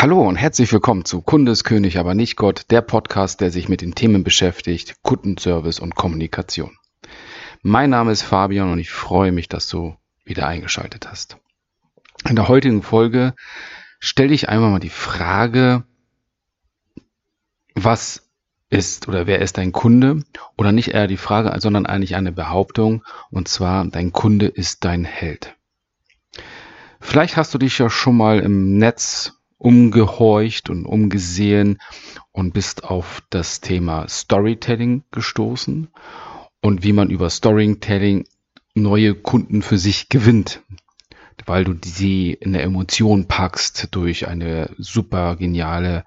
Hallo und herzlich willkommen zu Kundeskönig, aber nicht Gott, der Podcast, der sich mit den Themen beschäftigt, Kundenservice und Kommunikation. Mein Name ist Fabian und ich freue mich, dass du wieder eingeschaltet hast. In der heutigen Folge stelle ich einmal mal die Frage, was ist oder wer ist dein Kunde? Oder nicht eher die Frage, sondern eigentlich eine Behauptung, und zwar, dein Kunde ist dein Held. Vielleicht hast du dich ja schon mal im Netz umgehorcht und umgesehen und bist auf das Thema Storytelling gestoßen und wie man über Storytelling neue Kunden für sich gewinnt, weil du sie in der Emotion packst durch eine super geniale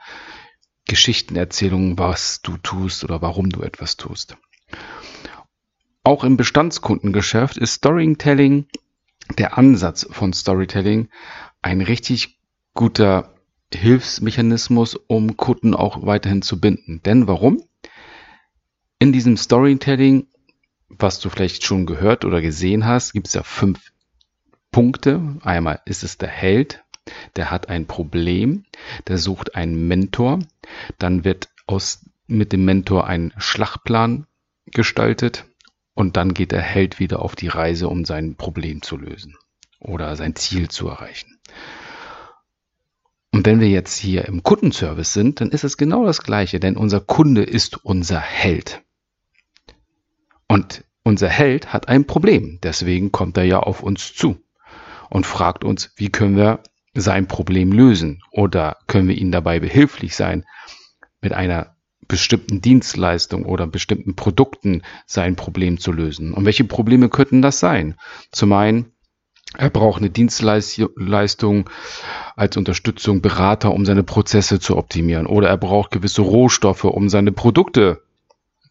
Geschichtenerzählung, was du tust oder warum du etwas tust. Auch im Bestandskundengeschäft ist Storytelling, der Ansatz von Storytelling, ein richtig guter Hilfsmechanismus, um Kunden auch weiterhin zu binden. Denn warum? In diesem Storytelling, was du vielleicht schon gehört oder gesehen hast, gibt es ja fünf Punkte. Einmal ist es der Held, der hat ein Problem, der sucht einen Mentor, dann wird aus, mit dem Mentor ein Schlachtplan gestaltet und dann geht der Held wieder auf die Reise, um sein Problem zu lösen oder sein Ziel zu erreichen. Und wenn wir jetzt hier im Kundenservice sind, dann ist es genau das Gleiche, denn unser Kunde ist unser Held. Und unser Held hat ein Problem, deswegen kommt er ja auf uns zu und fragt uns, wie können wir sein Problem lösen oder können wir ihm dabei behilflich sein, mit einer bestimmten Dienstleistung oder bestimmten Produkten sein Problem zu lösen. Und welche Probleme könnten das sein? Zum einen er braucht eine Dienstleistung als Unterstützung, Berater, um seine Prozesse zu optimieren. Oder er braucht gewisse Rohstoffe, um seine Produkte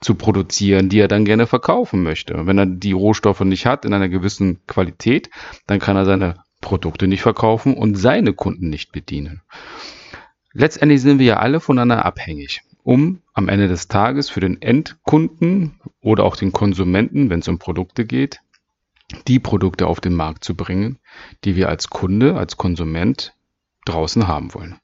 zu produzieren, die er dann gerne verkaufen möchte. Wenn er die Rohstoffe nicht hat in einer gewissen Qualität, dann kann er seine Produkte nicht verkaufen und seine Kunden nicht bedienen. Letztendlich sind wir ja alle voneinander abhängig, um am Ende des Tages für den Endkunden oder auch den Konsumenten, wenn es um Produkte geht, die Produkte auf den Markt zu bringen, die wir als Kunde, als Konsument draußen haben wollen.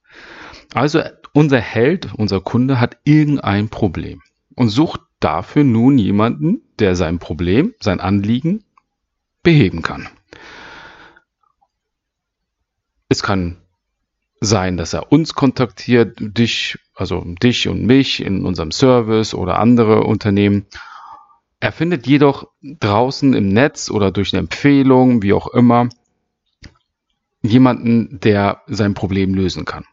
Also unser Held, unser Kunde hat irgendein Problem und sucht dafür nun jemanden, der sein Problem, sein Anliegen beheben kann. Es kann sein, dass er uns kontaktiert, dich, also dich und mich in unserem Service oder andere Unternehmen er findet jedoch draußen im Netz oder durch eine Empfehlung, wie auch immer, jemanden, der sein Problem lösen kann.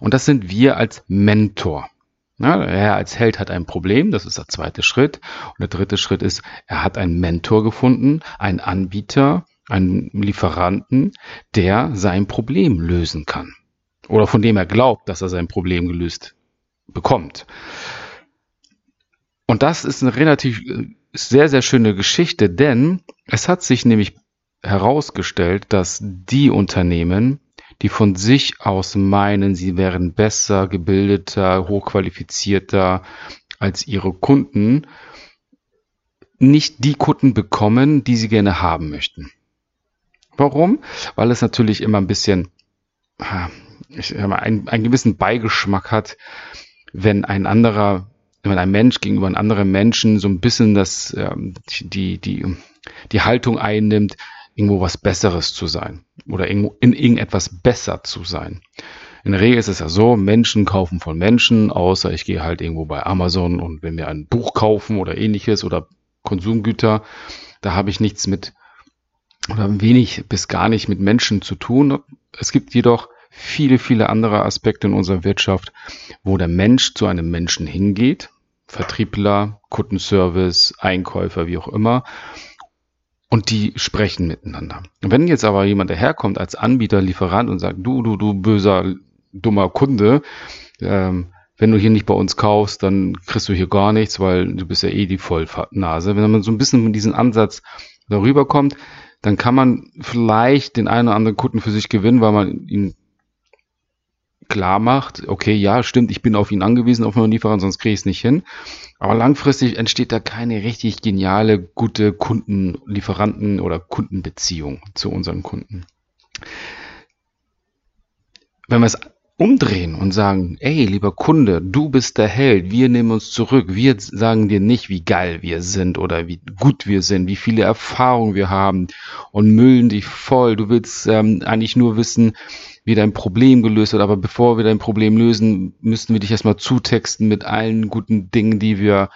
Und das sind wir als Mentor. Ja, er als Held hat ein Problem, das ist der zweite Schritt. Und der dritte Schritt ist, er hat einen Mentor gefunden, einen Anbieter, einen Lieferanten, der sein Problem lösen kann. Oder von dem er glaubt, dass er sein Problem gelöst bekommt. Und das ist eine relativ äh, sehr, sehr schöne Geschichte, denn es hat sich nämlich herausgestellt, dass die Unternehmen, die von sich aus meinen, sie wären besser, gebildeter, hochqualifizierter als ihre Kunden, nicht die Kunden bekommen, die sie gerne haben möchten. Warum? Weil es natürlich immer ein bisschen ich, einen, einen gewissen Beigeschmack hat, wenn ein anderer wenn ein Mensch gegenüber einem anderen Menschen so ein bisschen das, ähm, die, die, die Haltung einnimmt, irgendwo was Besseres zu sein oder irgendwo in irgendetwas besser zu sein. In der Regel ist es ja so, Menschen kaufen von Menschen, außer ich gehe halt irgendwo bei Amazon und wenn wir ein Buch kaufen oder ähnliches oder Konsumgüter, da habe ich nichts mit oder wenig bis gar nicht mit Menschen zu tun. Es gibt jedoch viele, viele andere Aspekte in unserer Wirtschaft, wo der Mensch zu einem Menschen hingeht Vertriebler, Kundenservice, Einkäufer, wie auch immer. Und die sprechen miteinander. Wenn jetzt aber jemand daherkommt als Anbieter, Lieferant und sagt, du, du, du böser, dummer Kunde, ähm, wenn du hier nicht bei uns kaufst, dann kriegst du hier gar nichts, weil du bist ja eh die Vollnase. Wenn man so ein bisschen mit diesem Ansatz darüber kommt, dann kann man vielleicht den einen oder anderen Kunden für sich gewinnen, weil man ihn klar macht, okay, ja, stimmt, ich bin auf ihn angewiesen, auf meinen Lieferant, sonst kriege ich es nicht hin. Aber langfristig entsteht da keine richtig geniale, gute Kunden, Lieferanten oder Kundenbeziehung zu unseren Kunden. Wenn wir es umdrehen und sagen, ey, lieber Kunde, du bist der Held, wir nehmen uns zurück, wir sagen dir nicht, wie geil wir sind oder wie gut wir sind, wie viele Erfahrungen wir haben und müllen dich voll. Du willst ähm, eigentlich nur wissen, wie dein Problem gelöst wird, aber bevor wir dein Problem lösen, müssten wir dich erstmal zutexten mit allen guten Dingen, die wir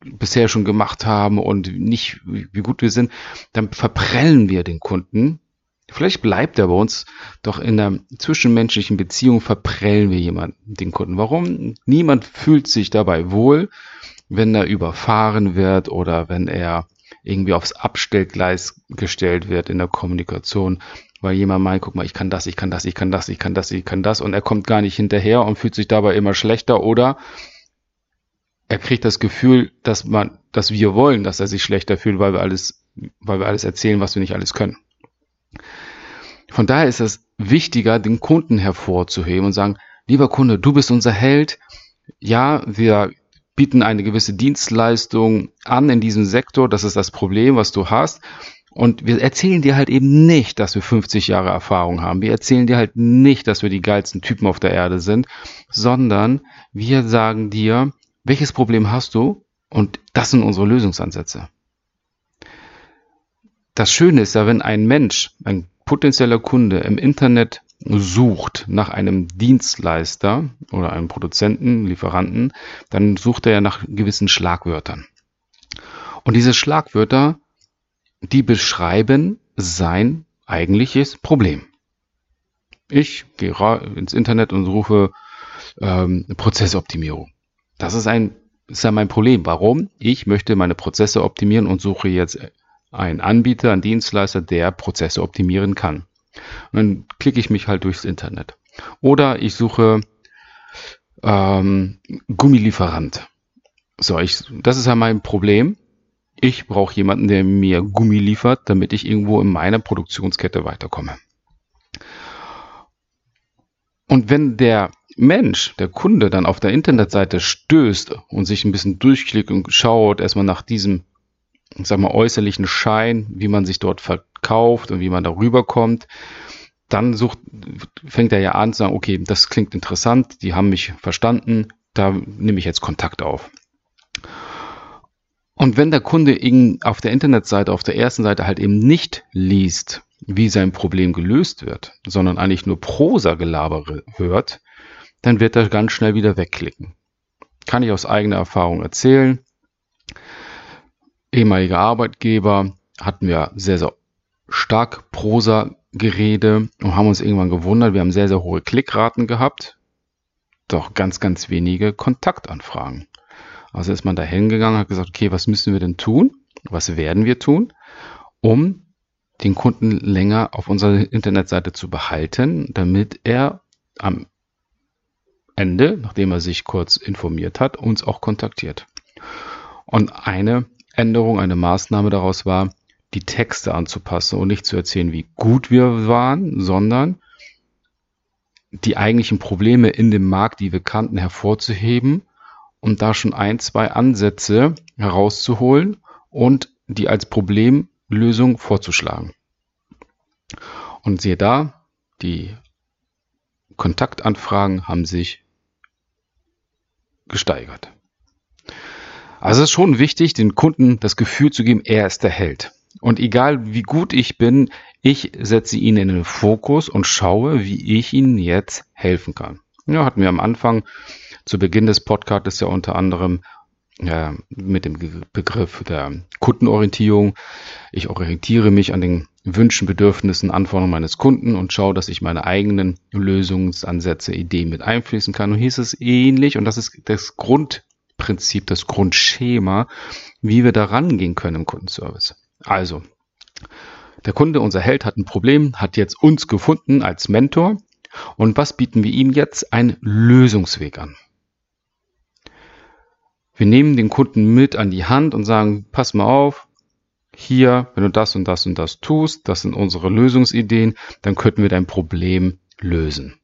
bisher schon gemacht haben und nicht, wie gut wir sind, dann verprellen wir den Kunden Vielleicht bleibt er bei uns, doch in der zwischenmenschlichen Beziehung verprellen wir jemanden, den Kunden. Warum? Niemand fühlt sich dabei wohl, wenn er überfahren wird oder wenn er irgendwie aufs Abstellgleis gestellt wird in der Kommunikation, weil jemand meint, guck mal, ich kann das, ich kann das, ich kann das, ich kann das, ich kann das und er kommt gar nicht hinterher und fühlt sich dabei immer schlechter oder er kriegt das Gefühl, dass man, dass wir wollen, dass er sich schlechter fühlt, weil wir alles, weil wir alles erzählen, was wir nicht alles können. Von daher ist es wichtiger, den Kunden hervorzuheben und sagen, lieber Kunde, du bist unser Held. Ja, wir bieten eine gewisse Dienstleistung an in diesem Sektor. Das ist das Problem, was du hast. Und wir erzählen dir halt eben nicht, dass wir 50 Jahre Erfahrung haben. Wir erzählen dir halt nicht, dass wir die geilsten Typen auf der Erde sind, sondern wir sagen dir, welches Problem hast du? Und das sind unsere Lösungsansätze. Das Schöne ist ja, wenn ein Mensch, ein potenzieller Kunde im Internet sucht nach einem Dienstleister oder einem Produzenten, Lieferanten, dann sucht er ja nach gewissen Schlagwörtern. Und diese Schlagwörter, die beschreiben sein eigentliches Problem. Ich gehe ins Internet und rufe ähm, Prozessoptimierung. Das ist ein ist ja mein Problem. Warum? Ich möchte meine Prozesse optimieren und suche jetzt ein Anbieter, ein Dienstleister, der Prozesse optimieren kann. Und dann klicke ich mich halt durchs Internet. Oder ich suche ähm, Gummilieferant. So, ich, das ist ja mein Problem. Ich brauche jemanden, der mir Gummi liefert, damit ich irgendwo in meiner Produktionskette weiterkomme. Und wenn der Mensch, der Kunde dann auf der Internetseite stößt und sich ein bisschen durchklickt und schaut erstmal nach diesem ich sag mal, äußerlichen Schein, wie man sich dort verkauft und wie man darüber kommt, dann sucht, fängt er ja an zu sagen, okay, das klingt interessant, die haben mich verstanden, da nehme ich jetzt Kontakt auf. Und wenn der Kunde ihn auf der Internetseite, auf der ersten Seite halt eben nicht liest, wie sein Problem gelöst wird, sondern eigentlich nur Prosa-Gelaber hört, dann wird er ganz schnell wieder wegklicken. Kann ich aus eigener Erfahrung erzählen ehemaliger Arbeitgeber hatten wir sehr, sehr stark Prosa-Gerede und haben uns irgendwann gewundert, wir haben sehr, sehr hohe Klickraten gehabt, doch ganz, ganz wenige Kontaktanfragen. Also ist man da hingegangen, hat gesagt, okay, was müssen wir denn tun? Was werden wir tun, um den Kunden länger auf unserer Internetseite zu behalten, damit er am Ende, nachdem er sich kurz informiert hat, uns auch kontaktiert. Und eine Änderung, eine Maßnahme daraus war, die Texte anzupassen und nicht zu erzählen, wie gut wir waren, sondern die eigentlichen Probleme in dem Markt, die wir kannten, hervorzuheben und da schon ein, zwei Ansätze herauszuholen und die als Problemlösung vorzuschlagen. Und siehe da, die Kontaktanfragen haben sich gesteigert. Also es ist schon wichtig, den Kunden das Gefühl zu geben, er ist der Held. Und egal wie gut ich bin, ich setze ihn in den Fokus und schaue, wie ich ihnen jetzt helfen kann. Ja, hatten wir am Anfang zu Beginn des Podcasts ja unter anderem äh, mit dem Begriff der Kundenorientierung. Ich orientiere mich an den Wünschen, Bedürfnissen, Anforderungen meines Kunden und schaue, dass ich meine eigenen Lösungsansätze, Ideen mit einfließen kann. Und hier ist es ähnlich und das ist das Grund, Prinzip, das Grundschema, wie wir da rangehen können im Kundenservice. Also, der Kunde, unser Held, hat ein Problem, hat jetzt uns gefunden als Mentor. Und was bieten wir ihm jetzt? Ein Lösungsweg an. Wir nehmen den Kunden mit an die Hand und sagen, pass mal auf, hier, wenn du das und das und das tust, das sind unsere Lösungsideen, dann könnten wir dein Problem lösen.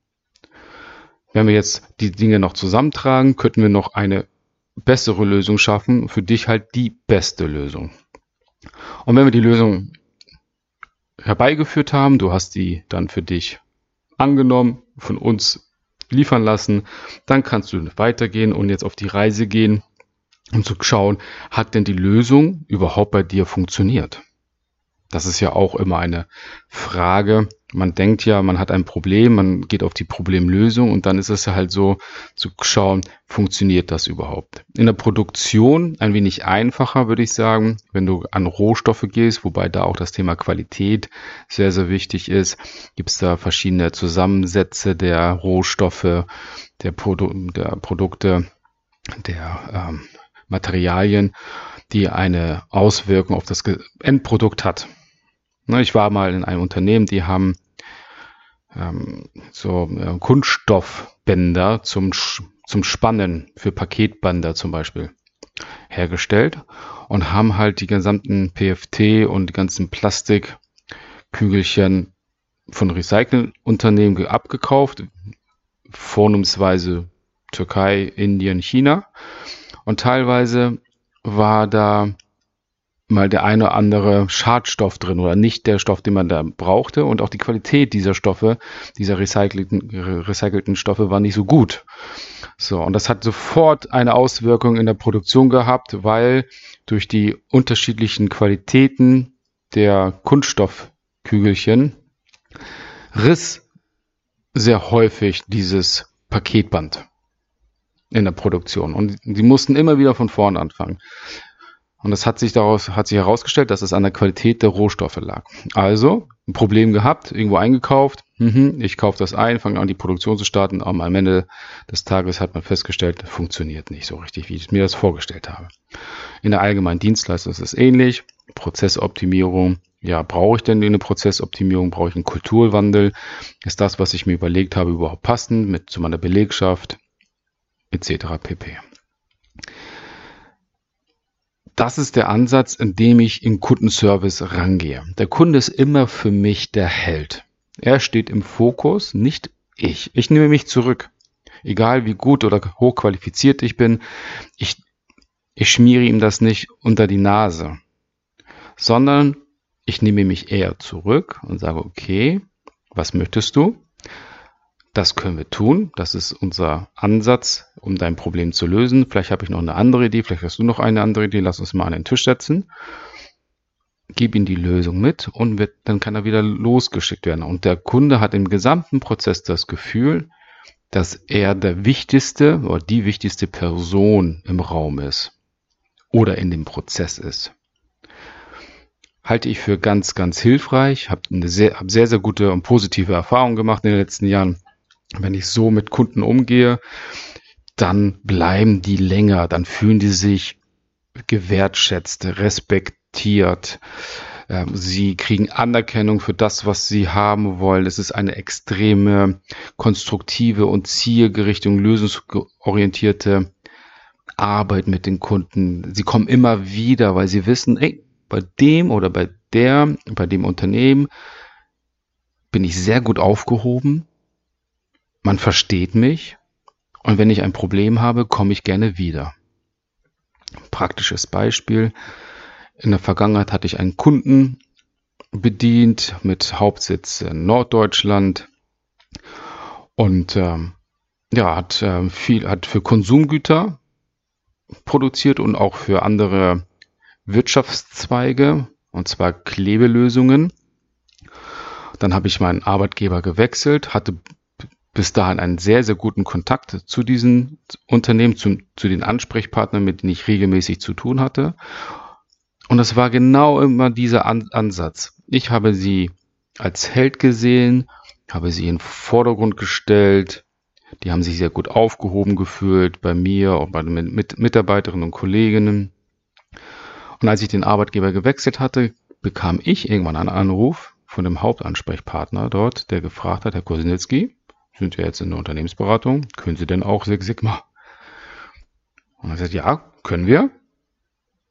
Wenn wir jetzt die Dinge noch zusammentragen, könnten wir noch eine bessere Lösung schaffen, für dich halt die beste Lösung. Und wenn wir die Lösung herbeigeführt haben, du hast die dann für dich angenommen, von uns liefern lassen. Dann kannst du weitergehen und jetzt auf die Reise gehen, um zu schauen, hat denn die Lösung überhaupt bei dir funktioniert? Das ist ja auch immer eine Frage. Man denkt ja, man hat ein Problem, man geht auf die Problemlösung und dann ist es ja halt so zu schauen, funktioniert das überhaupt? In der Produktion ein wenig einfacher, würde ich sagen, wenn du an Rohstoffe gehst, wobei da auch das Thema Qualität sehr, sehr wichtig ist. Gibt es da verschiedene Zusammensätze der Rohstoffe, der, Produ der Produkte, der ähm, Materialien, die eine Auswirkung auf das Endprodukt hat. Ne, ich war mal in einem Unternehmen, die haben ähm, so äh, Kunststoffbänder zum, zum Spannen für Paketbänder zum Beispiel hergestellt und haben halt die gesamten PFT und die ganzen Plastikkügelchen von Recyclingunternehmen abgekauft, vornehmsweise Türkei, Indien, China. Und teilweise war da mal der eine oder andere Schadstoff drin oder nicht der Stoff, den man da brauchte. Und auch die Qualität dieser Stoffe, dieser recycelten, recycelten Stoffe war nicht so gut. So, und das hat sofort eine Auswirkung in der Produktion gehabt, weil durch die unterschiedlichen Qualitäten der Kunststoffkügelchen riss sehr häufig dieses Paketband in der Produktion. Und sie mussten immer wieder von vorn anfangen. Und das hat sich daraus, hat sich herausgestellt, dass es an der Qualität der Rohstoffe lag. Also, ein Problem gehabt, irgendwo eingekauft, mhm, ich kaufe das ein, fange an, die Produktion zu starten, aber am Ende des Tages hat man festgestellt, funktioniert nicht so richtig, wie ich mir das vorgestellt habe. In der allgemeinen Dienstleistung ist es ähnlich. Prozessoptimierung, ja, brauche ich denn eine Prozessoptimierung? Brauche ich einen Kulturwandel? Ist das, was ich mir überlegt habe, überhaupt passend mit zu meiner Belegschaft etc. pp das ist der Ansatz, in dem ich im Kundenservice rangehe. Der Kunde ist immer für mich der Held. Er steht im Fokus, nicht ich. Ich nehme mich zurück. Egal wie gut oder hochqualifiziert ich bin, ich, ich schmiere ihm das nicht unter die Nase, sondern ich nehme mich eher zurück und sage, okay, was möchtest du? Das können wir tun. Das ist unser Ansatz, um dein Problem zu lösen. Vielleicht habe ich noch eine andere Idee, vielleicht hast du noch eine andere Idee. Lass uns mal an den Tisch setzen. Gib ihm die Lösung mit und wird, dann kann er wieder losgeschickt werden. Und der Kunde hat im gesamten Prozess das Gefühl, dass er der wichtigste oder die wichtigste Person im Raum ist oder in dem Prozess ist. Halte ich für ganz, ganz hilfreich, habe sehr, hab sehr, sehr gute und positive Erfahrungen gemacht in den letzten Jahren wenn ich so mit Kunden umgehe, dann bleiben die länger, dann fühlen die sich gewertschätzt, respektiert. Ähm, sie kriegen Anerkennung für das, was sie haben wollen. Es ist eine extreme konstruktive und zielgerichtete, lösungsorientierte Arbeit mit den Kunden. Sie kommen immer wieder, weil sie wissen, ey, bei dem oder bei der, bei dem Unternehmen bin ich sehr gut aufgehoben man versteht mich und wenn ich ein Problem habe, komme ich gerne wieder. Praktisches Beispiel. In der Vergangenheit hatte ich einen Kunden bedient mit Hauptsitz in Norddeutschland und ähm, ja, hat äh, viel, hat für Konsumgüter produziert und auch für andere Wirtschaftszweige, und zwar Klebelösungen. Dann habe ich meinen Arbeitgeber gewechselt, hatte bis dahin einen sehr, sehr guten Kontakt zu diesen Unternehmen, zu, zu den Ansprechpartnern, mit denen ich regelmäßig zu tun hatte. Und es war genau immer dieser An Ansatz. Ich habe sie als Held gesehen, habe sie in den Vordergrund gestellt. Die haben sich sehr gut aufgehoben gefühlt bei mir und bei den Mit Mitarbeiterinnen und Kolleginnen. Und als ich den Arbeitgeber gewechselt hatte, bekam ich irgendwann einen Anruf von dem Hauptansprechpartner dort, der gefragt hat, Herr Kosinecki, sind ja jetzt in der Unternehmensberatung, können Sie denn auch Six Sigma? Und er sagt, ja, können wir.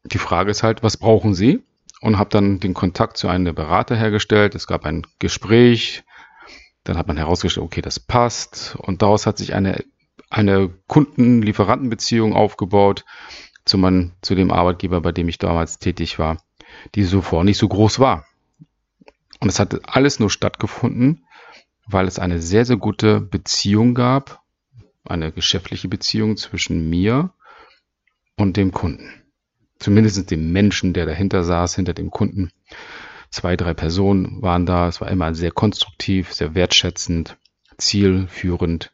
Die Frage ist halt, was brauchen Sie? Und habe dann den Kontakt zu einem der Berater hergestellt. Es gab ein Gespräch. Dann hat man herausgestellt, okay, das passt. Und daraus hat sich eine, eine Kunden-Lieferanten-Beziehung aufgebaut zu, mein, zu dem Arbeitgeber, bei dem ich damals tätig war, die zuvor nicht so groß war. Und es hat alles nur stattgefunden, weil es eine sehr, sehr gute Beziehung gab eine geschäftliche Beziehung zwischen mir und dem Kunden. Zumindest dem Menschen, der dahinter saß, hinter dem Kunden. Zwei, drei Personen waren da. Es war immer sehr konstruktiv, sehr wertschätzend, zielführend.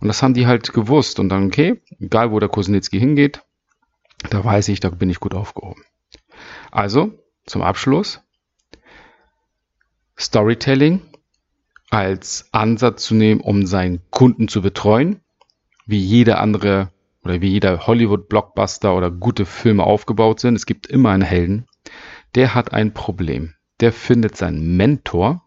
Und das haben die halt gewusst. Und dann, okay, egal wo der Kosnitzki hingeht, da weiß ich, da bin ich gut aufgehoben. Also, zum Abschluss. Storytelling als Ansatz zu nehmen, um seinen Kunden zu betreuen, wie jede andere oder wie jeder Hollywood-Blockbuster oder gute Filme aufgebaut sind. Es gibt immer einen Helden, der hat ein Problem. Der findet seinen Mentor.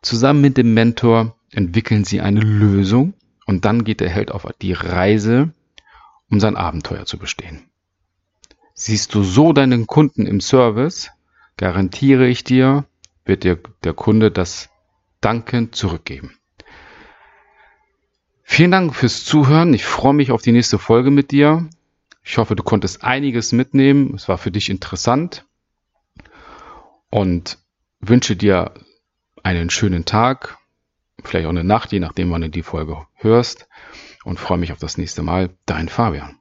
Zusammen mit dem Mentor entwickeln sie eine Lösung und dann geht der Held auf die Reise, um sein Abenteuer zu bestehen. Siehst du so deinen Kunden im Service, garantiere ich dir, wird dir der Kunde das Danken zurückgeben. Vielen Dank fürs Zuhören. Ich freue mich auf die nächste Folge mit dir. Ich hoffe, du konntest einiges mitnehmen. Es war für dich interessant. Und wünsche dir einen schönen Tag, vielleicht auch eine Nacht, je nachdem, wann du die Folge hörst. Und freue mich auf das nächste Mal. Dein Fabian.